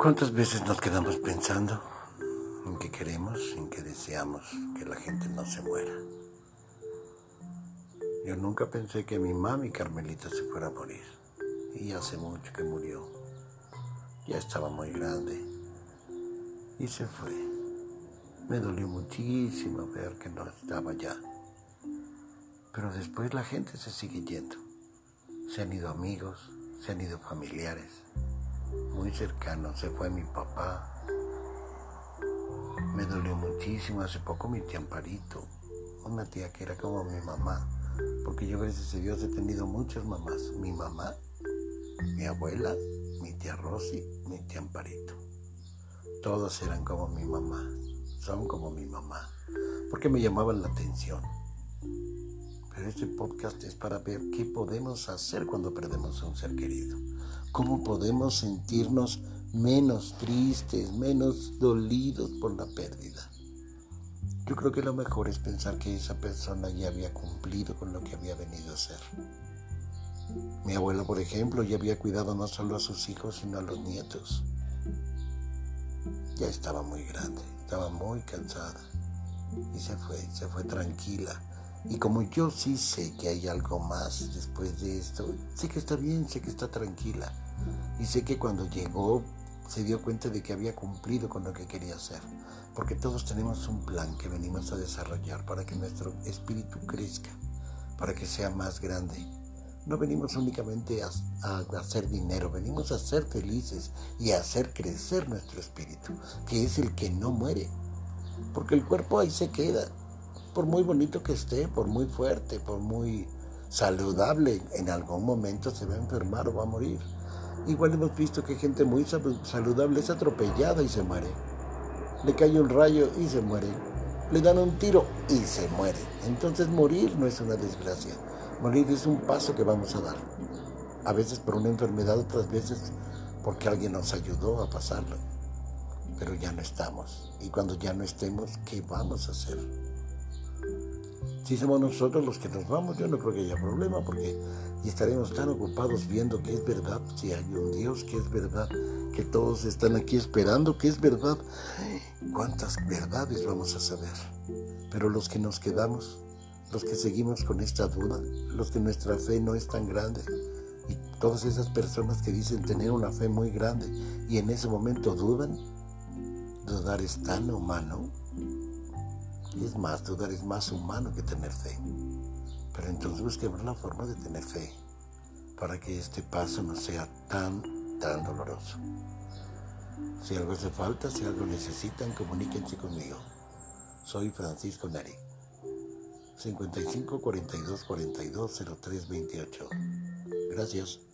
¿Cuántas veces nos quedamos pensando en que queremos, en que deseamos que la gente no se muera? Yo nunca pensé que mi mami Carmelita se fuera a morir. Y hace mucho que murió. Ya estaba muy grande. Y se fue. Me dolió muchísimo ver que no estaba ya. Pero después la gente se sigue yendo. Se han ido amigos, se han ido familiares muy cercano. Se fue mi papá. Me dolió muchísimo. Hace poco mi tía Amparito, una tía que era como mi mamá. Porque yo, gracias a Dios, he tenido muchas mamás. Mi mamá, mi abuela, mi tía Rosy, mi tía Amparito. Todas eran como mi mamá. Son como mi mamá. Porque me llamaban la atención. Pero este podcast es para ver qué podemos hacer cuando perdemos a un ser querido. ¿Cómo podemos sentirnos menos tristes, menos dolidos por la pérdida? Yo creo que lo mejor es pensar que esa persona ya había cumplido con lo que había venido a hacer. Mi abuela, por ejemplo, ya había cuidado no solo a sus hijos, sino a los nietos. Ya estaba muy grande, estaba muy cansada y se fue, se fue tranquila y como yo sí sé que hay algo más después de esto, sé que está bien, sé que está tranquila. Y sé que cuando llegó se dio cuenta de que había cumplido con lo que quería hacer. Porque todos tenemos un plan que venimos a desarrollar para que nuestro espíritu crezca, para que sea más grande. No venimos únicamente a, hacer dinero, venimos a ser felices y a hacer crecer nuestro espíritu, que es el que no muere. Porque el cuerpo ahí se queda, por muy bonito que esté, por muy fuerte, por muy saludable, en algún momento se va a enfermar o va a morir. Igual hemos visto que gente muy saludable es atropellada y se muere. Le cae un rayo y se muere. Le dan un tiro y se muere. Entonces morir no es una desgracia. Morir es un paso que vamos a dar. A veces por una enfermedad, otras veces porque alguien nos ayudó a pasarlo. Pero ya no estamos. Y cuando ya no estemos, ¿qué vamos a hacer? Si somos nosotros los que nos vamos, yo no creo que haya problema porque estaremos tan ocupados viendo que es verdad, si hay un Dios que es verdad, que todos están aquí esperando que es verdad. ¿Cuántas verdades vamos a saber? Pero los que nos quedamos, los que seguimos con esta duda, los que nuestra fe no es tan grande, y todas esas personas que dicen tener una fe muy grande y en ese momento dudan, dudar es tan humano y es más, dudar es más humano que tener fe. Pero entonces busquemos la forma de tener fe para que este paso no sea tan, tan doloroso. Si algo hace falta, si algo necesitan, comuníquense conmigo. Soy Francisco Neri. 55 42 42 03 28. Gracias.